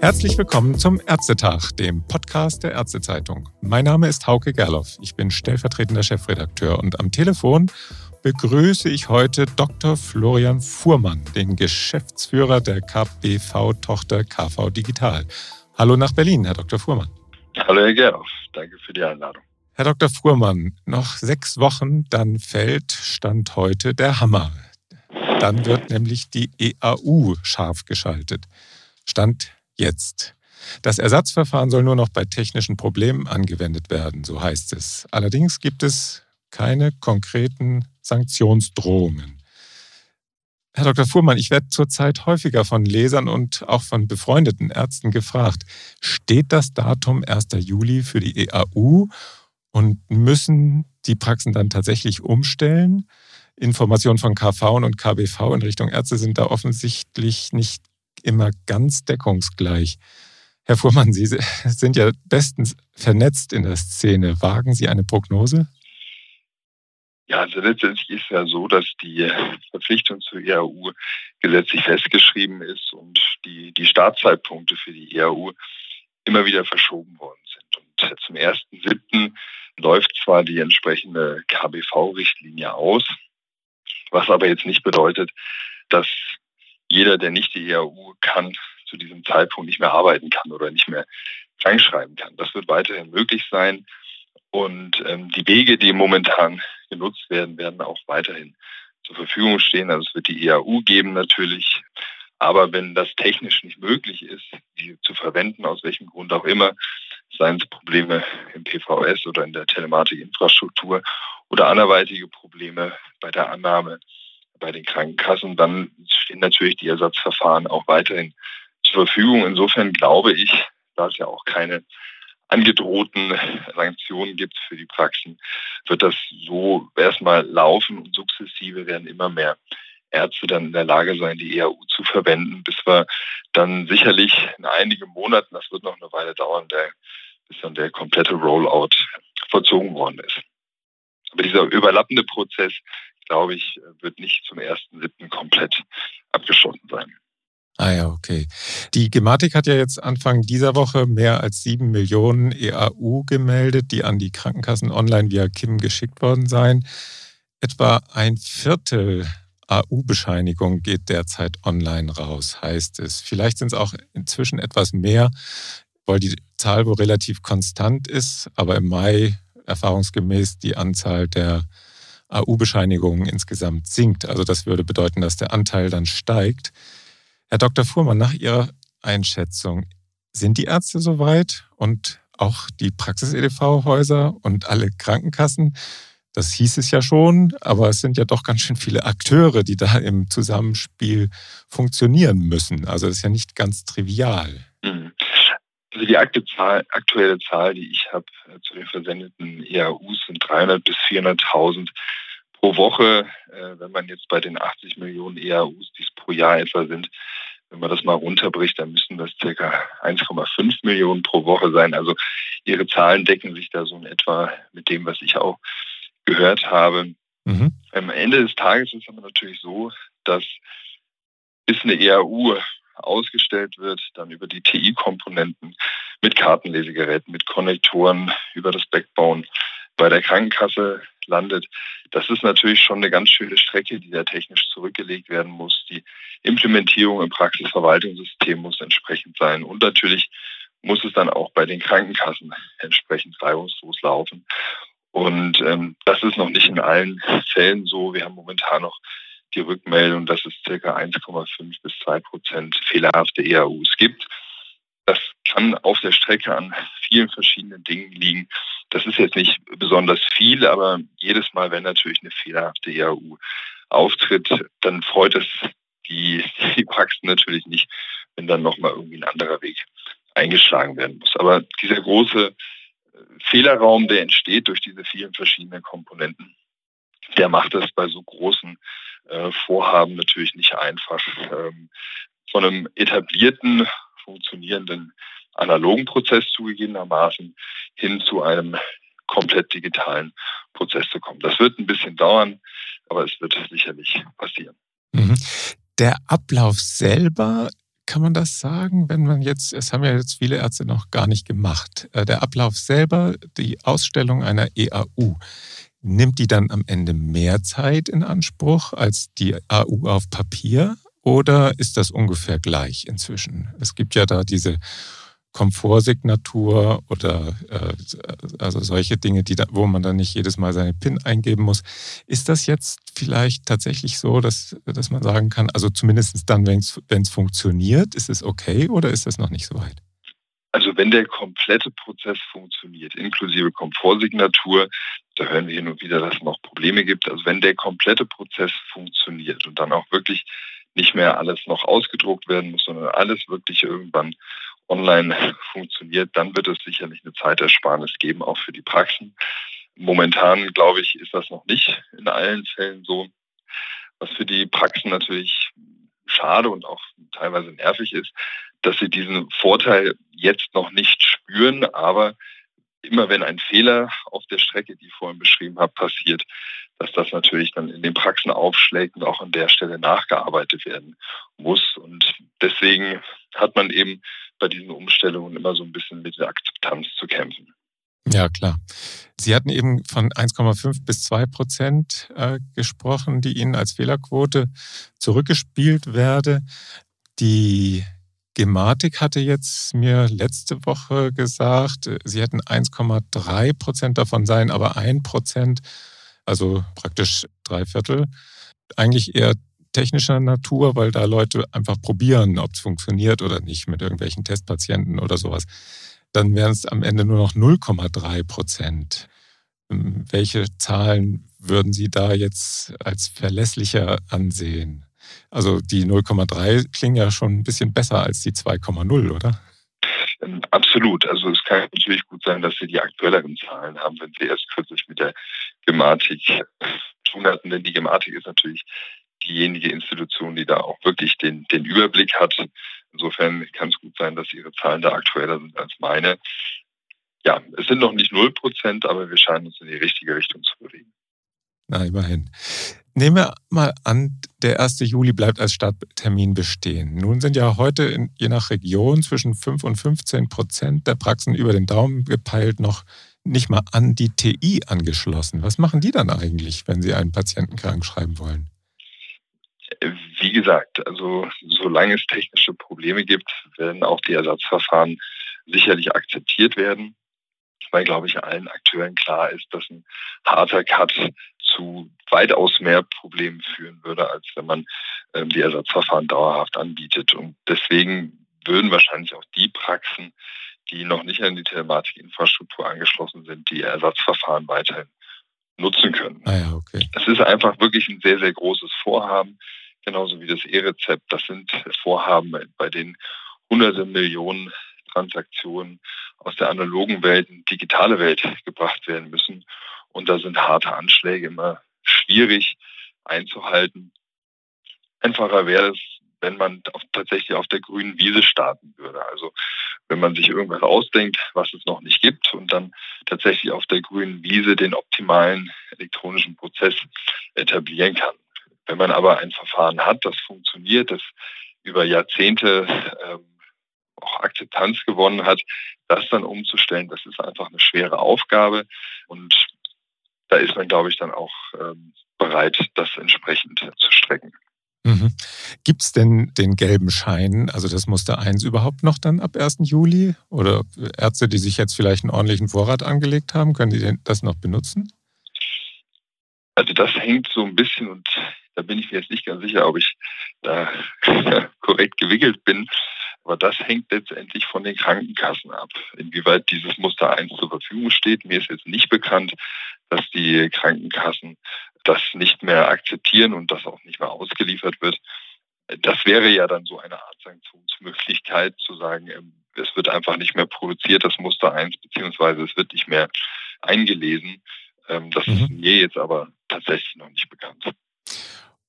Herzlich willkommen zum Ärztetag, dem Podcast der Ärztezeitung. Mein Name ist Hauke Gerloff. Ich bin stellvertretender Chefredakteur und am Telefon begrüße ich heute Dr. Florian Fuhrmann, den Geschäftsführer der KBV-Tochter KV Digital. Hallo nach Berlin, Herr Dr. Fuhrmann. Hallo, Herr Gerloff. Danke für die Einladung. Herr Dr. Fuhrmann, noch sechs Wochen, dann fällt Stand heute der Hammer. Dann wird nämlich die EAU scharf geschaltet. Stand jetzt. Das Ersatzverfahren soll nur noch bei technischen Problemen angewendet werden, so heißt es. Allerdings gibt es keine konkreten Sanktionsdrohungen. Herr Dr. Fuhrmann, ich werde zurzeit häufiger von Lesern und auch von befreundeten Ärzten gefragt, steht das Datum 1. Juli für die EAU und müssen die Praxen dann tatsächlich umstellen? Informationen von KV und KBV in Richtung Ärzte sind da offensichtlich nicht immer ganz deckungsgleich. Herr Fuhrmann, Sie sind ja bestens vernetzt in der Szene. Wagen Sie eine Prognose? Ja, also letztendlich ist ja so, dass die Verpflichtung zur EAU gesetzlich festgeschrieben ist und die, die Startzeitpunkte für die EAU immer wieder verschoben worden sind. Und zum 1.7. läuft zwar die entsprechende KBV-Richtlinie aus, was aber jetzt nicht bedeutet, dass jeder, der nicht die EAU kann, zu diesem Zeitpunkt nicht mehr arbeiten kann oder nicht mehr krankschreiben kann. Das wird weiterhin möglich sein. Und ähm, die Wege, die momentan genutzt werden, werden auch weiterhin zur Verfügung stehen. Also es wird die EAU geben natürlich. Aber wenn das technisch nicht möglich ist, die zu verwenden, aus welchem Grund auch immer, seien es Probleme im PVS oder in der Telematikinfrastruktur oder anderweitige Probleme bei der Annahme bei den Krankenkassen, dann stehen natürlich die Ersatzverfahren auch weiterhin zur Verfügung. Insofern glaube ich, da es ja auch keine angedrohten Sanktionen gibt für die Praxen, wird das so erstmal laufen und sukzessive werden immer mehr Ärzte dann in der Lage sein, die EAU zu verwenden, bis wir dann sicherlich in einigen Monaten, das wird noch eine Weile dauern, der, bis dann der komplette Rollout vollzogen worden ist. Aber dieser überlappende Prozess glaube ich, wird nicht zum 1.7. komplett abgeschlossen sein. Ah ja, okay. Die Gematik hat ja jetzt Anfang dieser Woche mehr als sieben Millionen EAU gemeldet, die an die Krankenkassen online via KIM geschickt worden seien. Etwa ein Viertel AU-Bescheinigung geht derzeit online raus, heißt es. Vielleicht sind es auch inzwischen etwas mehr, weil die Zahl wohl relativ konstant ist, aber im Mai erfahrungsgemäß die Anzahl der AU-Bescheinigungen insgesamt sinkt. Also das würde bedeuten, dass der Anteil dann steigt. Herr Dr. Fuhrmann, nach Ihrer Einschätzung, sind die Ärzte soweit und auch die Praxis-EDV-Häuser und alle Krankenkassen? Das hieß es ja schon, aber es sind ja doch ganz schön viele Akteure, die da im Zusammenspiel funktionieren müssen. Also das ist ja nicht ganz trivial. Mhm. Also die aktuelle Zahl, die ich habe äh, zu den versendeten EAUs, sind 300.000 bis 400.000 pro Woche. Äh, wenn man jetzt bei den 80 Millionen EAUs, die es pro Jahr etwa sind, wenn man das mal runterbricht, dann müssten das circa 1,5 Millionen pro Woche sein. Also ihre Zahlen decken sich da so in etwa mit dem, was ich auch gehört habe. Mhm. Am Ende des Tages ist es aber natürlich so, dass bis eine EAU ausgestellt wird, dann über die TI-Komponenten mit Kartenlesegeräten, mit Konnektoren, über das Backbone bei der Krankenkasse landet. Das ist natürlich schon eine ganz schöne Strecke, die da technisch zurückgelegt werden muss. Die Implementierung im Praxisverwaltungssystem muss entsprechend sein. Und natürlich muss es dann auch bei den Krankenkassen entsprechend reibungslos laufen. Und ähm, das ist noch nicht in allen Fällen so. Wir haben momentan noch die Rückmeldung, dass es circa 1,5 bis 2 Prozent fehlerhafte EAUs gibt. Das kann auf der Strecke an vielen verschiedenen Dingen liegen. Das ist jetzt nicht besonders viel, aber jedes Mal, wenn natürlich eine fehlerhafte EAU auftritt, dann freut es die, die Praxen natürlich nicht, wenn dann nochmal irgendwie ein anderer Weg eingeschlagen werden muss. Aber dieser große äh, Fehlerraum, der entsteht durch diese vielen verschiedenen Komponenten, der macht es bei so großen äh, Vorhaben natürlich nicht einfach. Ähm, von einem etablierten, funktionierenden analogen Prozess zugegebenermaßen hin zu einem komplett digitalen Prozess zu kommen. Das wird ein bisschen dauern, aber es wird sicherlich passieren. Mhm. Der Ablauf selber kann man das sagen, wenn man jetzt, es haben ja jetzt viele Ärzte noch gar nicht gemacht, äh, der Ablauf selber, die Ausstellung einer EAU, nimmt die dann am Ende mehr Zeit in Anspruch als die AU auf Papier oder ist das ungefähr gleich inzwischen? Es gibt ja da diese Komfortsignatur oder äh, also solche Dinge, die da, wo man dann nicht jedes Mal seine PIN eingeben muss. Ist das jetzt vielleicht tatsächlich so, dass, dass man sagen kann, also zumindest dann, wenn es funktioniert, ist es okay oder ist das noch nicht so weit? Also wenn der komplette Prozess funktioniert, inklusive Komfortsignatur, da hören wir hin und wieder, dass es noch Probleme gibt. Also wenn der komplette Prozess funktioniert und dann auch wirklich nicht mehr alles noch ausgedruckt werden muss, sondern alles wirklich irgendwann online funktioniert, dann wird es sicherlich eine Zeitersparnis geben, auch für die Praxen. Momentan, glaube ich, ist das noch nicht in allen Fällen so. Was für die Praxen natürlich schade und auch teilweise nervig ist, dass sie diesen Vorteil jetzt noch nicht spüren, aber immer wenn ein Fehler auf der Strecke, die ich vorhin beschrieben habe, passiert, dass das natürlich dann in den Praxen aufschlägt und auch an der Stelle nachgearbeitet werden muss. Und deswegen hat man eben bei diesen Umstellungen immer so ein bisschen mit der Akzeptanz zu kämpfen. Ja, klar. Sie hatten eben von 1,5 bis 2 Prozent äh, gesprochen, die Ihnen als Fehlerquote zurückgespielt werde. Die Gematik hatte jetzt mir letzte Woche gesagt, sie hätten 1,3 Prozent davon sein, aber 1 Prozent, also praktisch drei Viertel, eigentlich eher technischer Natur, weil da Leute einfach probieren, ob es funktioniert oder nicht mit irgendwelchen Testpatienten oder sowas. Dann wären es am Ende nur noch 0,3 Prozent. Ähm, welche Zahlen würden Sie da jetzt als verlässlicher ansehen? Also die 0,3 klingen ja schon ein bisschen besser als die 2,0, oder? Ähm, absolut. Also es kann natürlich gut sein, dass Sie die aktuelleren Zahlen haben, wenn Sie erst kürzlich mit der Gematik tun hatten. Denn die Gematik ist natürlich diejenige Institution, die da auch wirklich den, den Überblick hat. Insofern kann es gut sein, dass Ihre Zahlen da aktueller sind als meine. Ja, es sind noch nicht 0 Prozent, aber wir scheinen uns in die richtige Richtung zu bewegen. Na, immerhin. Nehmen wir mal an, der 1. Juli bleibt als Starttermin bestehen. Nun sind ja heute in, je nach Region zwischen 5 und 15 Prozent der Praxen über den Daumen gepeilt noch nicht mal an die TI angeschlossen. Was machen die dann eigentlich, wenn sie einen Patienten krank schreiben wollen? Wie gesagt, also solange es technische Probleme gibt, werden auch die Ersatzverfahren sicherlich akzeptiert werden, weil, glaube ich, allen Akteuren klar ist, dass ein harter Cut zu weitaus mehr Problemen führen würde, als wenn man ähm, die Ersatzverfahren dauerhaft anbietet. Und deswegen würden wahrscheinlich auch die Praxen, die noch nicht an die Telematikinfrastruktur angeschlossen sind, die Ersatzverfahren weiterhin nutzen können. Ah ja, okay. Das ist einfach wirklich ein sehr, sehr großes Vorhaben, genauso wie das E-Rezept. Das sind Vorhaben, bei denen hunderte Millionen Transaktionen aus der analogen Welt in die digitale Welt gebracht werden müssen. Und da sind harte Anschläge immer schwierig einzuhalten. Einfacher wäre es, wenn man auf, tatsächlich auf der grünen Wiese starten würde. Also wenn man sich irgendwas ausdenkt, was es noch nicht gibt und dann tatsächlich auf der grünen Wiese den optimalen elektronischen Prozess etablieren kann. Wenn man aber ein Verfahren hat, das funktioniert, das über Jahrzehnte ähm, auch Akzeptanz gewonnen hat, das dann umzustellen, das ist einfach eine schwere Aufgabe und da ist man, glaube ich, dann auch ähm, bereit, das entsprechend zu strecken. Mhm. Gibt es denn den gelben Schein, also das Muster 1 überhaupt noch dann ab 1. Juli? Oder Ärzte, die sich jetzt vielleicht einen ordentlichen Vorrat angelegt haben, können die das noch benutzen? Also das hängt so ein bisschen und da bin ich mir jetzt nicht ganz sicher, ob ich da korrekt gewickelt bin. Aber das hängt letztendlich von den Krankenkassen ab. Inwieweit dieses Muster 1 zur Verfügung steht, mir ist jetzt nicht bekannt, dass die Krankenkassen das nicht mehr akzeptieren und das auch nicht mehr ausgeliefert wird. Das wäre ja dann so eine Art Sanktionsmöglichkeit zu sagen, ähm, es wird einfach nicht mehr produziert, das Muster 1, beziehungsweise es wird nicht mehr eingelesen. Ähm, das mhm. ist mir jetzt aber tatsächlich noch nicht bekannt.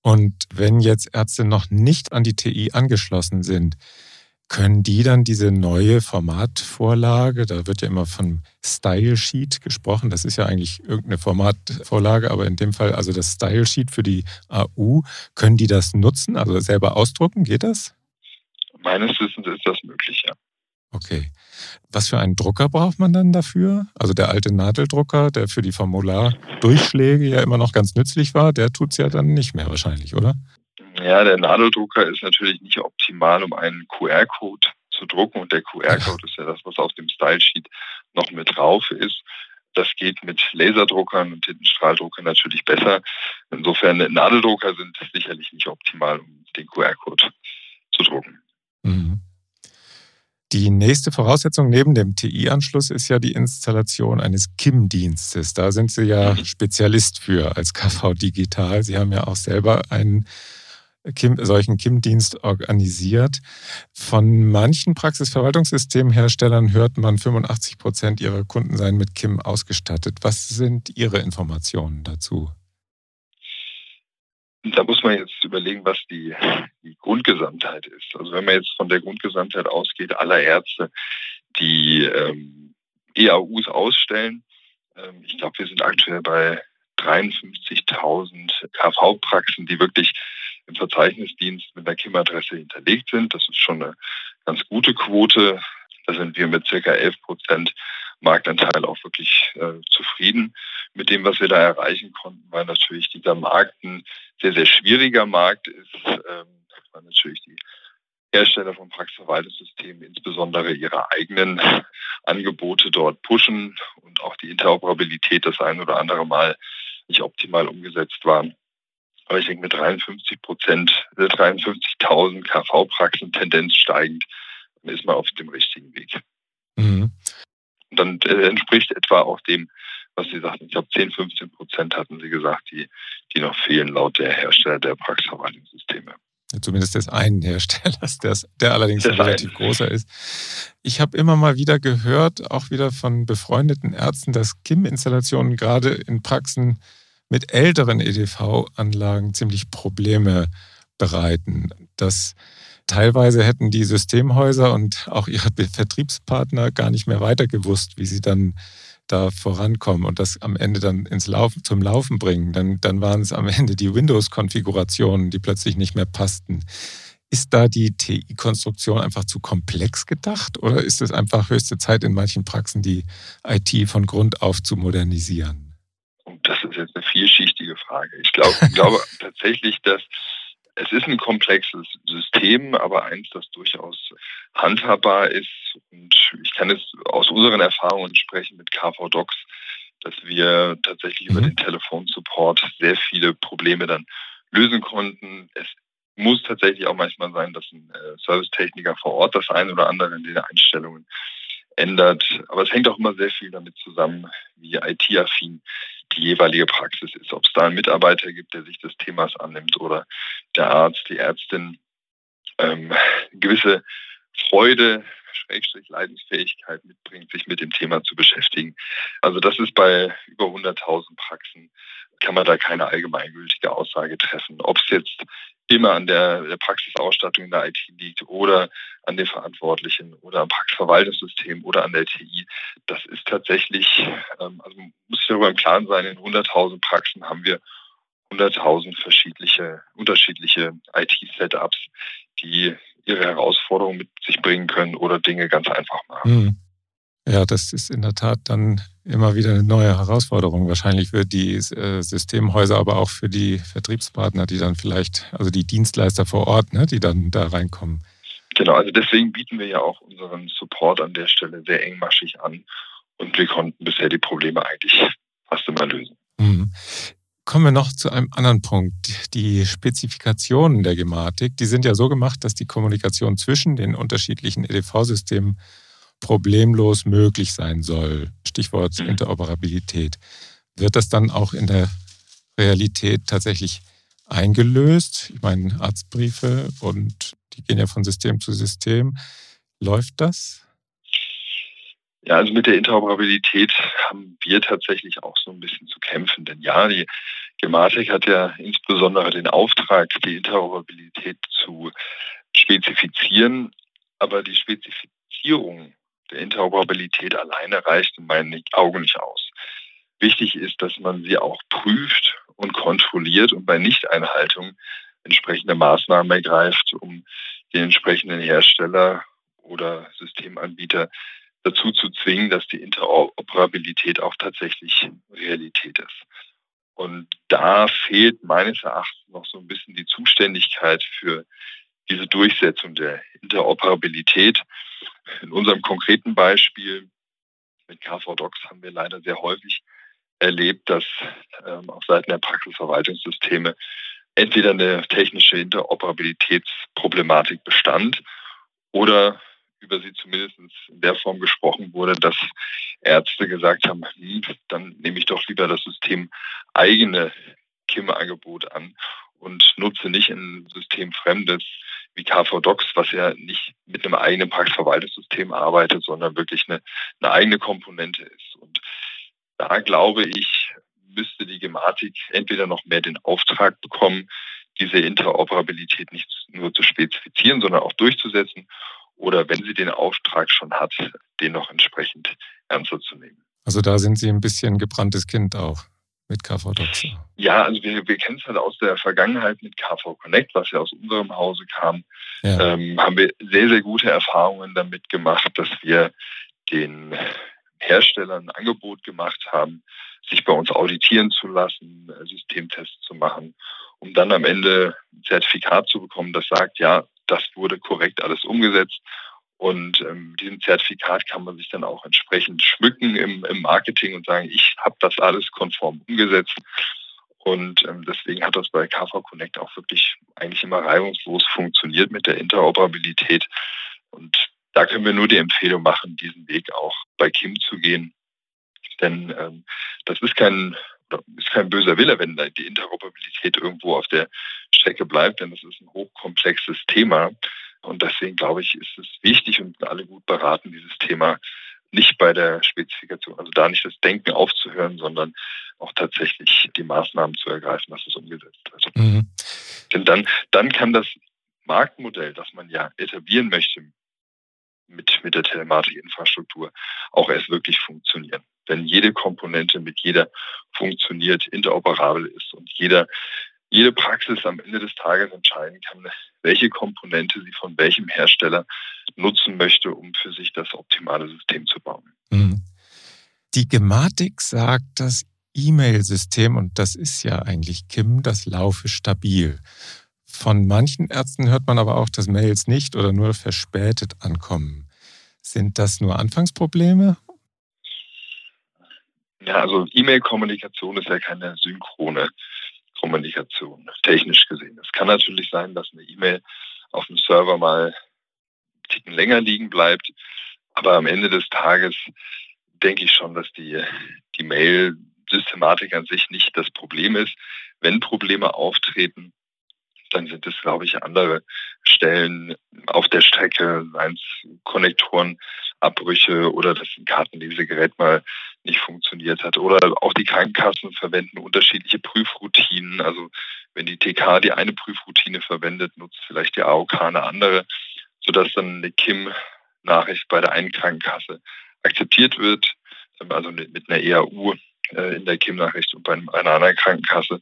Und wenn jetzt Ärzte noch nicht an die TI angeschlossen sind, können die dann diese neue Formatvorlage, da wird ja immer von Style Sheet gesprochen, das ist ja eigentlich irgendeine Formatvorlage, aber in dem Fall also das Style Sheet für die AU, können die das nutzen, also selber ausdrucken, geht das? Meines Wissens ist das möglich, ja. Okay. Was für einen Drucker braucht man dann dafür? Also der alte Nadeldrucker, der für die Formulardurchschläge ja immer noch ganz nützlich war, der tut es ja dann nicht mehr wahrscheinlich, oder? Ja, der Nadeldrucker ist natürlich nicht optimal, um einen QR-Code zu drucken. Und der QR-Code ist ja das, was auf dem Style-Sheet noch mit drauf ist. Das geht mit Laserdruckern und Tintenstrahldruckern natürlich besser. Insofern Nadeldrucker sind sicherlich nicht optimal, um den QR-Code zu drucken. Mhm. Die nächste Voraussetzung neben dem TI-Anschluss ist ja die Installation eines KIM-Dienstes. Da sind Sie ja mhm. Spezialist für als KV Digital. Sie haben ja auch selber einen Kim, solchen KIM-Dienst organisiert. Von manchen Praxisverwaltungssystemherstellern hört man, 85 Prozent ihrer Kunden seien mit KIM ausgestattet. Was sind Ihre Informationen dazu? Da muss man jetzt überlegen, was die, die Grundgesamtheit ist. Also wenn man jetzt von der Grundgesamtheit ausgeht, aller Ärzte, die ähm, EAUs ausstellen, ähm, ich glaube, wir sind aktuell bei 53.000 KV-Praxen, die wirklich im Verzeichnisdienst mit einer KIM-Adresse hinterlegt sind. Das ist schon eine ganz gute Quote. Da sind wir mit circa 11 Prozent Marktanteil auch wirklich äh, zufrieden mit dem, was wir da erreichen konnten, weil natürlich dieser Markt ein sehr, sehr schwieriger Markt ist, ähm, weil natürlich die Hersteller von Praxisverwaltungssystemen insbesondere ihre eigenen Angebote dort pushen und auch die Interoperabilität das ein oder andere Mal nicht optimal umgesetzt war. Aber ich denke, mit 53 Prozent, 53.000 äh, KV-Praxen Tendenz steigend, ist man auf dem richtigen Weg. Mhm. Und dann äh, entspricht etwa auch dem, was Sie sagten. Ich glaube, 10, 15 Prozent hatten Sie gesagt, die, die noch fehlen laut der Hersteller der Praxisverwaltungssysteme. Zumindest des einen Herstellers, des, der allerdings ein relativ großer ist. Ich habe immer mal wieder gehört, auch wieder von befreundeten Ärzten, dass KIM-Installationen gerade in Praxen mit älteren EDV-Anlagen ziemlich Probleme bereiten. Dass teilweise hätten die Systemhäuser und auch ihre Vertriebspartner gar nicht mehr weiter gewusst, wie sie dann da vorankommen und das am Ende dann ins Laufen, zum Laufen bringen. Dann, dann waren es am Ende die Windows-Konfigurationen, die plötzlich nicht mehr passten. Ist da die TI-Konstruktion einfach zu komplex gedacht oder ist es einfach höchste Zeit in manchen Praxen, die IT von Grund auf zu modernisieren? das ist jetzt eine vielschichtige Frage. Ich glaube, ich glaube tatsächlich, dass es ist ein komplexes System, aber eins, das durchaus handhabbar ist. Und ich kann jetzt aus unseren Erfahrungen sprechen mit KV Docs, dass wir tatsächlich mhm. über den Telefonsupport sehr viele Probleme dann lösen konnten. Es muss tatsächlich auch manchmal sein, dass ein äh, Servicetechniker vor Ort das eine oder andere in den Einstellungen ändert. Aber es hängt auch immer sehr viel damit zusammen, wie IT-affin die jeweilige Praxis ist. Ob es da einen Mitarbeiter gibt, der sich des Themas annimmt oder der Arzt, die Ärztin ähm, gewisse Freude, Schrägstrich Leidensfähigkeit mitbringt, sich mit dem Thema zu beschäftigen. Also das ist bei über 100.000 Praxen, kann man da keine allgemeingültige Aussage treffen. Ob es jetzt immer an der, Praxisausstattung in der IT liegt oder an den Verantwortlichen oder am Praxisverwaltungssystem oder an der TI. Das ist tatsächlich, ähm, also muss ich darüber im Klaren sein, in 100.000 Praxen haben wir 100.000 verschiedene, unterschiedliche IT-Setups, die ihre Herausforderungen mit sich bringen können oder Dinge ganz einfach machen. Mhm. Ja, das ist in der Tat dann immer wieder eine neue Herausforderung, wahrscheinlich für die äh, Systemhäuser, aber auch für die Vertriebspartner, die dann vielleicht, also die Dienstleister vor Ort, ne, die dann da reinkommen. Genau, also deswegen bieten wir ja auch unseren Support an der Stelle sehr engmaschig an und wir konnten bisher die Probleme eigentlich fast immer lösen. Kommen wir noch zu einem anderen Punkt. Die Spezifikationen der Gematik, die sind ja so gemacht, dass die Kommunikation zwischen den unterschiedlichen EDV-Systemen problemlos möglich sein soll. Stichwort mhm. Interoperabilität. Wird das dann auch in der Realität tatsächlich eingelöst? Ich meine, Arztbriefe und die gehen ja von System zu System. Läuft das? Ja, also mit der Interoperabilität haben wir tatsächlich auch so ein bisschen zu kämpfen. Denn ja, die Gematik hat ja insbesondere den Auftrag, die Interoperabilität zu spezifizieren. Aber die Spezifizierung der Interoperabilität alleine reicht in meinen Augen nicht aus. Wichtig ist, dass man sie auch prüft und kontrolliert und bei Nichteinhaltung entsprechende Maßnahmen ergreift, um den entsprechenden Hersteller oder Systemanbieter dazu zu zwingen, dass die Interoperabilität auch tatsächlich Realität ist. Und da fehlt meines Erachtens noch so ein bisschen die Zuständigkeit für diese Durchsetzung der Interoperabilität. In unserem konkreten Beispiel mit KV Docs haben wir leider sehr häufig erlebt, dass ähm, auf Seiten der Praxisverwaltungssysteme entweder eine technische Interoperabilitätsproblematik bestand oder über sie zumindest in der Form gesprochen wurde, dass Ärzte gesagt haben, hm, dann nehme ich doch lieber das System eigene KIM-Angebot an und nutze nicht ein System Fremdes wie KV-Docs, was ja nicht mit einem eigenen Praxisverwaltungssystem arbeitet, sondern wirklich eine, eine eigene Komponente ist. Und da glaube ich, müsste die Gematik entweder noch mehr den Auftrag bekommen, diese Interoperabilität nicht nur zu spezifizieren, sondern auch durchzusetzen. Oder wenn sie den Auftrag schon hat, den noch entsprechend ernster zu nehmen. Also da sind Sie ein bisschen gebranntes Kind auch mit KV Docs. Ja, also wir, wir kennen es halt aus der Vergangenheit mit KV Connect, was ja aus unserem Hause kam. Ja. Ähm, haben wir sehr, sehr gute Erfahrungen damit gemacht, dass wir den Herstellern ein Angebot gemacht haben, sich bei uns auditieren zu lassen, äh, Systemtests zu machen, um dann am Ende ein Zertifikat zu bekommen, das sagt, ja, das wurde korrekt alles umgesetzt. Und ähm, diesem Zertifikat kann man sich dann auch entsprechend schmücken im, im Marketing und sagen, ich habe das alles konform umgesetzt. Und ähm, deswegen hat das bei KV Connect auch wirklich eigentlich immer reibungslos funktioniert mit der Interoperabilität. Und da können wir nur die Empfehlung machen, diesen Weg auch bei Kim zu gehen. Denn ähm, das ist kein, ist kein böser Wille, wenn die Interoperabilität irgendwo auf der Strecke bleibt, denn das ist ein hochkomplexes Thema. Und deswegen glaube ich, ist es wichtig und alle gut beraten, dieses Thema nicht bei der Spezifikation, also da nicht das Denken aufzuhören, sondern auch tatsächlich die Maßnahmen zu ergreifen, dass es umgesetzt wird. Mhm. Denn dann, dann kann das Marktmodell, das man ja etablieren möchte mit, mit der Telematikinfrastruktur, auch erst wirklich funktionieren. Wenn jede Komponente mit jeder funktioniert, interoperabel ist und jeder jede Praxis am Ende des Tages entscheiden kann, welche Komponente sie von welchem Hersteller nutzen möchte, um für sich das optimale System zu bauen. Mhm. Die Gematik sagt, das E-Mail-System, und das ist ja eigentlich KIM, das laufe stabil. Von manchen Ärzten hört man aber auch, dass Mails nicht oder nur verspätet ankommen. Sind das nur Anfangsprobleme? Ja, also E-Mail-Kommunikation ist ja keine synchrone Kommunikation, technisch gesehen. Es kann natürlich sein, dass eine E-Mail auf dem Server mal einen Ticken länger liegen bleibt, aber am Ende des Tages denke ich schon, dass die, die Mail-Systematik an sich nicht das Problem ist. Wenn Probleme auftreten, dann sind es, glaube ich, andere Stellen auf der Strecke, seien es Konnektorenabbrüche oder dass ein Kartenlesegerät mal nicht funktioniert hat. Oder auch die Krankenkassen verwenden unterschiedliche Prüfroutinen. Also wenn die TK die eine Prüfroutine verwendet, nutzt vielleicht die AOK eine andere, sodass dann eine KIM-Nachricht bei der einen Krankenkasse akzeptiert wird, also mit einer EAU äh, in der KIM-Nachricht und bei einer anderen Krankenkasse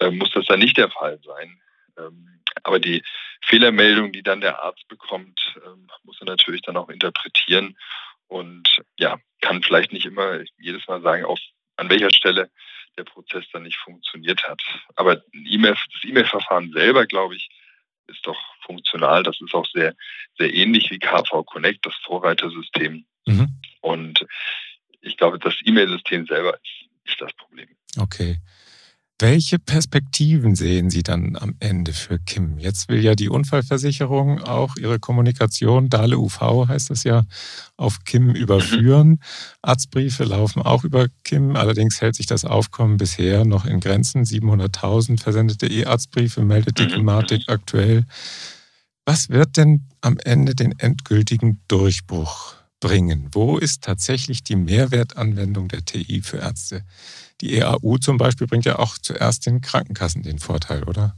äh, muss das dann nicht der Fall sein. Ähm, aber die Fehlermeldung, die dann der Arzt bekommt, ähm, muss er natürlich dann auch interpretieren und ja, kann vielleicht nicht immer jedes Mal sagen, auf, an welcher Stelle der Prozess dann nicht funktioniert hat. Aber e das E-Mail-Verfahren selber, glaube ich, ist doch funktional. Das ist auch sehr, sehr ähnlich wie KV Connect, das Vorreitersystem. Mhm. Und ich glaube, das E-Mail-System selber ist nicht das Problem. Okay. Welche Perspektiven sehen Sie dann am Ende für Kim? Jetzt will ja die Unfallversicherung auch ihre Kommunikation, Dale UV heißt es ja, auf Kim überführen. Arztbriefe laufen auch über Kim, allerdings hält sich das Aufkommen bisher noch in Grenzen. 700.000 versendete E-Arztbriefe meldet die Gematik aktuell. Was wird denn am Ende den endgültigen Durchbruch bringen? Wo ist tatsächlich die Mehrwertanwendung der TI für Ärzte? Die EAU zum Beispiel bringt ja auch zuerst den Krankenkassen den Vorteil, oder?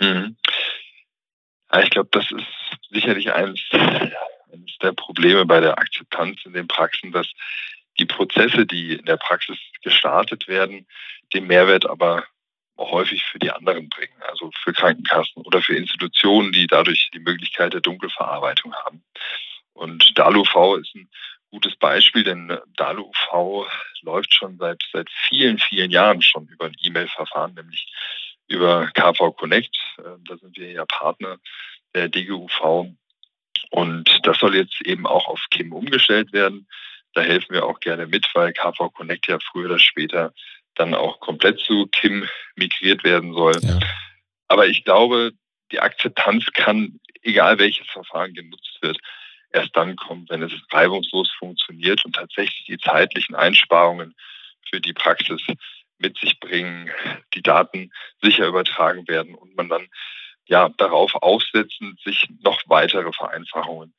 Mhm. Ich glaube, das ist sicherlich eines, eines der Probleme bei der Akzeptanz in den Praxen, dass die Prozesse, die in der Praxis gestartet werden, den Mehrwert aber häufig für die anderen bringen, also für Krankenkassen oder für Institutionen, die dadurch die Möglichkeit der Dunkelverarbeitung haben. Und DALUV ist ein gutes Beispiel, denn DALUV läuft schon seit, seit vielen, vielen Jahren schon über ein E-Mail-Verfahren, nämlich über KV Connect. Ähm, da sind wir ja Partner der DGUV. Und das soll jetzt eben auch auf KIM umgestellt werden. Da helfen wir auch gerne mit, weil KV Connect ja früher oder später dann auch komplett zu KIM migriert werden soll. Ja. Aber ich glaube, die Akzeptanz kann, egal welches Verfahren genutzt wird, erst dann kommen, wenn es reibungslos funktioniert und tatsächlich die zeitlichen Einsparungen für die Praxis mit sich bringen, die Daten sicher übertragen werden und man dann ja darauf aufsetzend sich noch weitere Vereinfachungen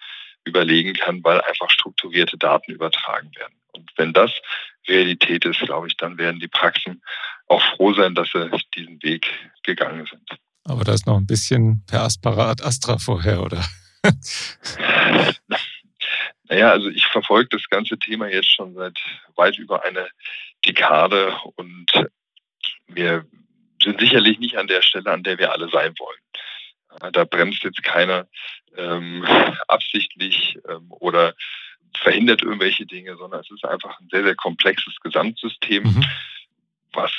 überlegen kann, weil einfach strukturierte Daten übertragen werden. Und wenn das Realität ist, glaube ich, dann werden die Praxen auch froh sein, dass sie diesen Weg gegangen sind. Aber da ist noch ein bisschen per Asparat Astra vorher, oder? naja, also ich verfolge das ganze Thema jetzt schon seit weit über eine Dekade und wir sind sicherlich nicht an der Stelle, an der wir alle sein wollen. Da bremst jetzt keiner ähm, absichtlich ähm, oder verhindert irgendwelche Dinge, sondern es ist einfach ein sehr, sehr komplexes Gesamtsystem, mhm. was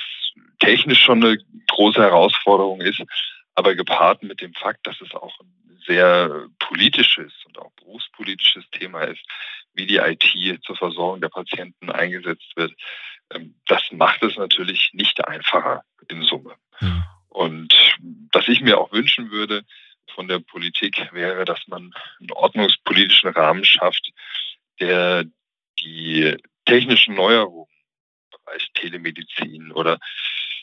technisch schon eine große Herausforderung ist, aber gepaart mit dem Fakt, dass es auch ein sehr politisches und auch berufspolitisches Thema ist, wie die IT zur Versorgung der Patienten eingesetzt wird, ähm, das macht es natürlich nicht einfacher in Summe. Mhm. Und was ich mir auch wünschen würde von der Politik wäre, dass man einen ordnungspolitischen Rahmen schafft, der die technischen Neuerungen im Bereich Telemedizin oder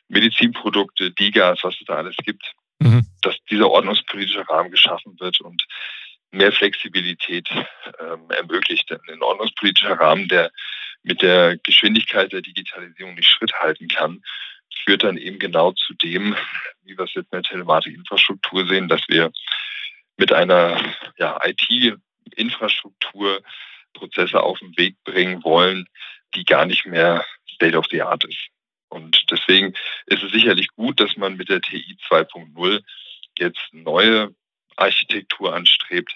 Medizinprodukte, DIGAS, was es da alles gibt, mhm. Dass dieser ordnungspolitische Rahmen geschaffen wird und mehr Flexibilität ähm, ermöglicht. Denn ein ordnungspolitischer Rahmen, der mit der Geschwindigkeit der Digitalisierung nicht Schritt halten kann, führt dann eben genau zu dem, wie wir es jetzt in der Telematikinfrastruktur sehen, dass wir mit einer ja, IT-Infrastruktur Prozesse auf den Weg bringen wollen, die gar nicht mehr State of the Art ist. Und deswegen ist es sicherlich gut, dass man mit der TI 2.0 jetzt neue Architektur anstrebt.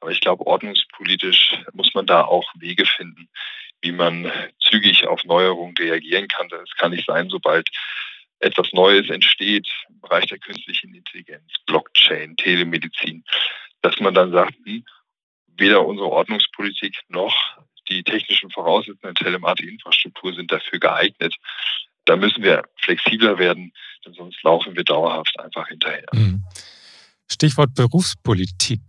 Aber ich glaube, ordnungspolitisch muss man da auch Wege finden, wie man zügig auf Neuerungen reagieren kann. Das kann nicht sein, sobald etwas Neues entsteht im Bereich der künstlichen Intelligenz, Blockchain, Telemedizin, dass man dann sagt, hm, weder unsere Ordnungspolitik noch die technischen Voraussetzungen der Telematikinfrastruktur sind dafür geeignet. Da müssen wir flexibler werden, denn sonst laufen wir dauerhaft einfach hinterher. Mhm. Stichwort Berufspolitik,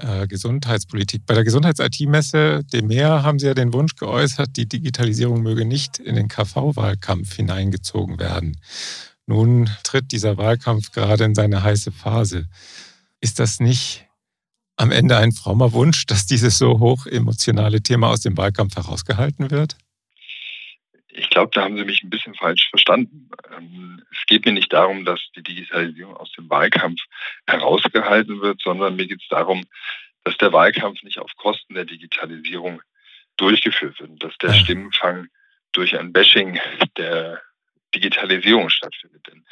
äh, Gesundheitspolitik. Bei der Gesundheits-IT-Messe DEMER haben Sie ja den Wunsch geäußert, die Digitalisierung möge nicht in den KV-Wahlkampf hineingezogen werden. Nun tritt dieser Wahlkampf gerade in seine heiße Phase. Ist das nicht am Ende ein frommer Wunsch, dass dieses so hoch emotionale Thema aus dem Wahlkampf herausgehalten wird? Ich glaube, da haben Sie mich ein bisschen falsch verstanden. Ähm, es geht mir nicht darum, dass die Digitalisierung aus dem Wahlkampf herausgehalten wird, sondern mir geht es darum, dass der Wahlkampf nicht auf Kosten der Digitalisierung durchgeführt wird, dass der Stimmenfang durch ein Bashing der Digitalisierung stattfindet. Denn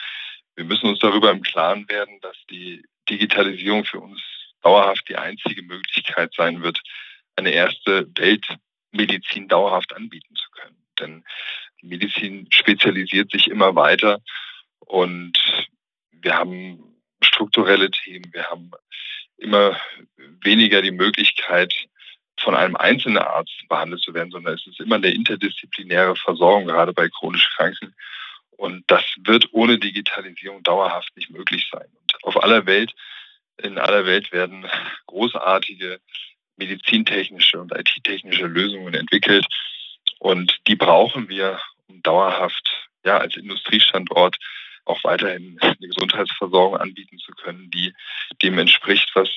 wir müssen uns darüber im Klaren werden, dass die Digitalisierung für uns dauerhaft die einzige Möglichkeit sein wird, eine erste Weltmedizin dauerhaft anbieten zu können. Denn die Medizin spezialisiert sich immer weiter und wir haben strukturelle Themen, wir haben immer weniger die Möglichkeit, von einem einzelnen Arzt behandelt zu werden, sondern es ist immer eine interdisziplinäre Versorgung, gerade bei chronisch Kranken. Und das wird ohne Digitalisierung dauerhaft nicht möglich sein. Und auf aller Welt, in aller Welt werden großartige medizintechnische und IT-technische Lösungen entwickelt, und die brauchen wir, um dauerhaft ja, als Industriestandort auch weiterhin eine Gesundheitsversorgung anbieten zu können, die dem entspricht, was,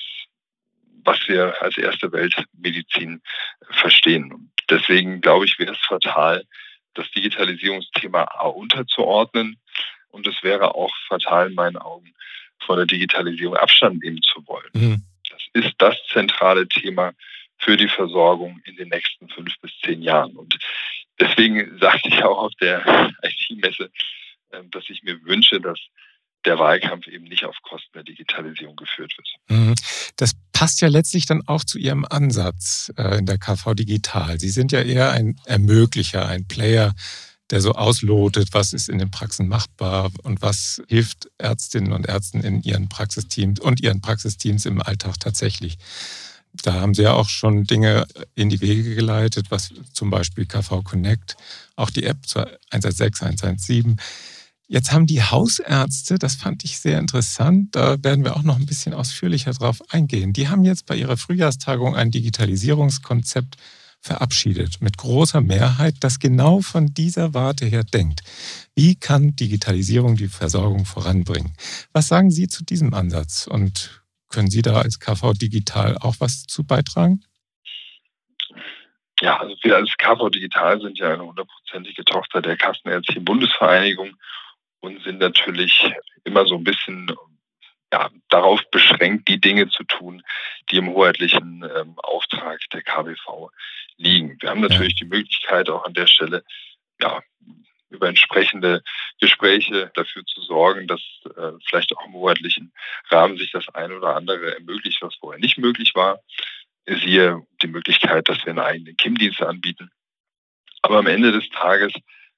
was wir als erste Weltmedizin verstehen. Und deswegen glaube ich, wäre es fatal, das Digitalisierungsthema unterzuordnen. Und es wäre auch fatal in meinen Augen, von der Digitalisierung Abstand nehmen zu wollen. Mhm. Das ist das zentrale Thema für die Versorgung in den nächsten fünf bis zehn Jahren. Und deswegen sagte ich auch auf der IT-Messe, äh, dass ich mir wünsche, dass der Wahlkampf eben nicht auf Kosten der Digitalisierung geführt wird. Mhm. Das passt ja letztlich dann auch zu Ihrem Ansatz äh, in der KV Digital. Sie sind ja eher ein Ermöglicher, ein Player, der so auslotet, was ist in den Praxen machbar und was hilft Ärztinnen und Ärzten in ihren Praxisteams und ihren Praxisteams im Alltag tatsächlich. Da haben Sie ja auch schon Dinge in die Wege geleitet, was zum Beispiel KV Connect, auch die App 116, 117. Jetzt haben die Hausärzte, das fand ich sehr interessant, da werden wir auch noch ein bisschen ausführlicher drauf eingehen. Die haben jetzt bei ihrer Frühjahrstagung ein Digitalisierungskonzept verabschiedet mit großer Mehrheit, das genau von dieser Warte her denkt. Wie kann Digitalisierung die Versorgung voranbringen? Was sagen Sie zu diesem Ansatz und können Sie da als KV Digital auch was zu beitragen? Ja, also wir als KV Digital sind ja eine hundertprozentige Tochter der Kassenärztlichen Bundesvereinigung und sind natürlich immer so ein bisschen ja, darauf beschränkt, die Dinge zu tun, die im hoheitlichen ähm, Auftrag der KBV liegen. Wir haben natürlich die Möglichkeit, auch an der Stelle ja, über entsprechende Gespräche dafür zu sorgen, dass äh, vielleicht auch im hoheitlichen Rahmen sich das eine oder andere ermöglicht, was vorher nicht möglich war. Siehe die Möglichkeit, dass wir einen eigenen KIM-Dienst anbieten. Aber am Ende des Tages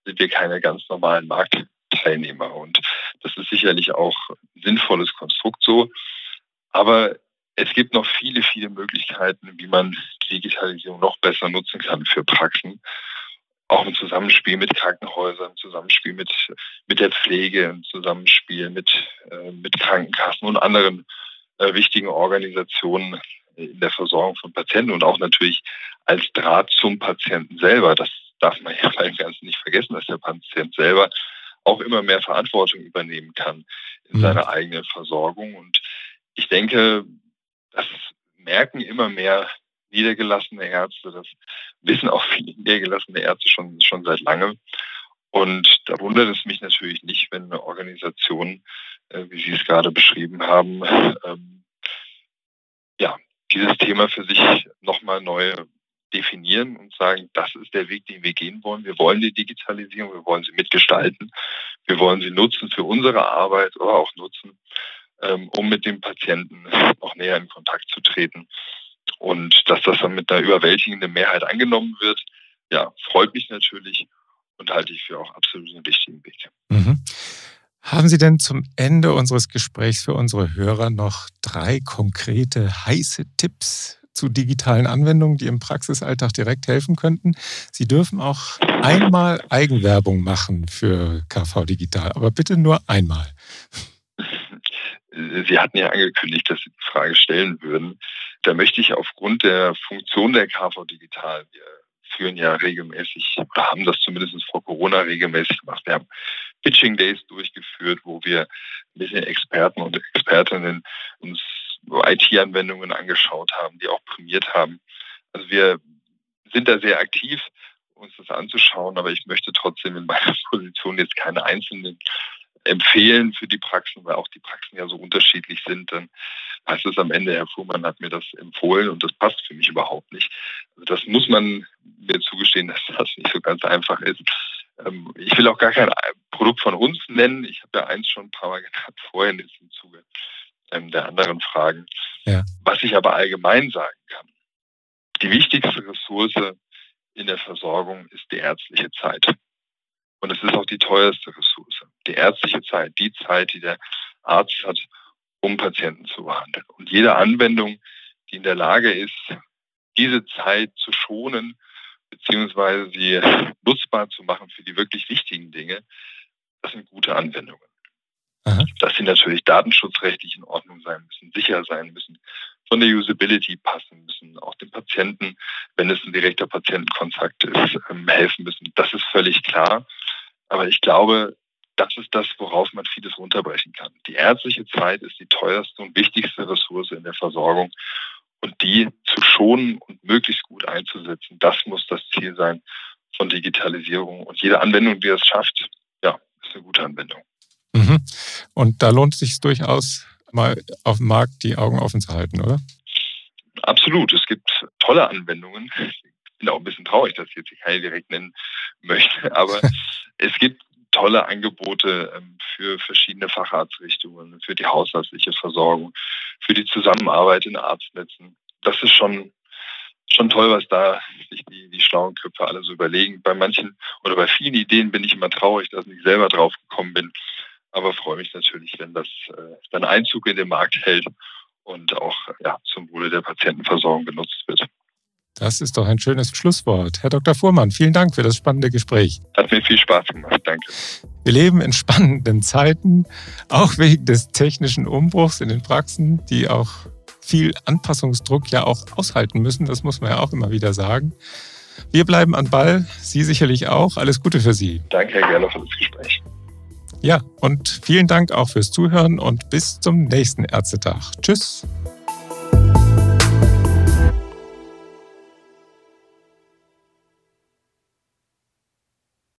sind wir keine ganz normalen Marktteilnehmer. Und das ist sicherlich auch ein sinnvolles Konstrukt so. Aber es gibt noch viele, viele Möglichkeiten, wie man die Digitalisierung noch besser nutzen kann für Praxen auch im Zusammenspiel mit Krankenhäusern, im Zusammenspiel mit, mit der Pflege, im Zusammenspiel mit, äh, mit Krankenkassen und anderen äh, wichtigen Organisationen in der Versorgung von Patienten und auch natürlich als Draht zum Patienten selber. Das darf man ja beim Ganzen nicht vergessen, dass der Patient selber auch immer mehr Verantwortung übernehmen kann in mhm. seiner eigenen Versorgung. Und ich denke, das merken immer mehr niedergelassene Ärzte. Das wissen auch viele niedergelassene Ärzte schon, schon seit langem. Und da wundert es mich natürlich nicht, wenn eine Organisation, äh, wie Sie es gerade beschrieben haben, ähm, ja, dieses Thema für sich nochmal neu definieren und sagen, das ist der Weg, den wir gehen wollen. Wir wollen die Digitalisierung, wir wollen sie mitgestalten, wir wollen sie nutzen für unsere Arbeit, aber auch nutzen, ähm, um mit dem Patienten noch näher in Kontakt zu treten und dass das dann mit einer überwältigenden Mehrheit angenommen wird, ja, freut mich natürlich und halte ich für auch absolut einen wichtigen Weg. Mhm. Haben Sie denn zum Ende unseres Gesprächs für unsere Hörer noch drei konkrete heiße Tipps zu digitalen Anwendungen, die im Praxisalltag direkt helfen könnten? Sie dürfen auch einmal Eigenwerbung machen für KV Digital, aber bitte nur einmal. Sie hatten ja angekündigt, dass Sie die Frage stellen würden. Da möchte ich aufgrund der Funktion der KV Digital, wir führen ja regelmäßig oder haben das zumindest vor Corona regelmäßig gemacht. Wir haben Pitching Days durchgeführt, wo wir mit den Experten und Expertinnen uns IT-Anwendungen angeschaut haben, die auch prämiert haben. Also wir sind da sehr aktiv, uns das anzuschauen, aber ich möchte trotzdem in meiner Position jetzt keine einzelnen empfehlen für die Praxen, weil auch die Praxen ja so unterschiedlich sind, dann heißt es am Ende, Herr Fuhrmann hat mir das empfohlen und das passt für mich überhaupt nicht. Also das muss man mir zugestehen, dass das nicht so ganz einfach ist. Ähm, ich will auch gar kein Produkt von uns nennen. Ich habe ja eins schon ein paar Mal genannt, vorhin ist im Zuge ähm, der anderen Fragen. Ja. Was ich aber allgemein sagen kann, die wichtigste Ressource in der Versorgung ist die ärztliche Zeit. Und es ist auch die teuerste Ressource. Die ärztliche Zeit, die Zeit, die der Arzt hat, um Patienten zu behandeln. Und jede Anwendung, die in der Lage ist, diese Zeit zu schonen, beziehungsweise sie nutzbar zu machen für die wirklich wichtigen Dinge, das sind gute Anwendungen. Aha. Dass sie natürlich datenschutzrechtlich in Ordnung sein müssen, sicher sein müssen, von der Usability passen müssen, auch dem Patienten, wenn es ein direkter Patientenkontakt ist, ähm, helfen müssen. Das ist völlig klar. Aber ich glaube, das ist das, worauf man vieles runterbrechen kann. Die ärztliche Zeit ist die teuerste und wichtigste Ressource in der Versorgung. Und die zu schonen und möglichst gut einzusetzen, das muss das Ziel sein von Digitalisierung. Und jede Anwendung, die das schafft, ja, ist eine gute Anwendung. Mhm. Und da lohnt es sich durchaus, mal auf dem Markt die Augen offen zu halten, oder? Absolut. Es gibt tolle Anwendungen. Ich bin auch ein bisschen traurig, dass ich jetzt keine direkt nennen möchte. Aber es gibt tolle Angebote ähm, für verschiedene Facharztrichtungen, für die hausärztliche Versorgung, für die Zusammenarbeit in Arztnetzen. Das ist schon schon toll, was da sich die, die schlauen Köpfe alle so überlegen. Bei manchen oder bei vielen Ideen bin ich immer traurig, dass ich selber drauf gekommen bin. Aber freue mich natürlich, wenn das äh, dann Einzug in den Markt hält und auch ja, zum Wohle der Patientenversorgung genutzt wird. Das ist doch ein schönes Schlusswort. Herr Dr. Fuhrmann, vielen Dank für das spannende Gespräch. Hat mir viel Spaß gemacht. Danke. Wir leben in spannenden Zeiten, auch wegen des technischen Umbruchs in den Praxen, die auch viel Anpassungsdruck ja auch aushalten müssen. Das muss man ja auch immer wieder sagen. Wir bleiben an Ball, Sie sicherlich auch. Alles Gute für Sie. Danke, Herr Gerloff, für das Gespräch. Ja, und vielen Dank auch fürs Zuhören und bis zum nächsten Ärztetag. Tschüss.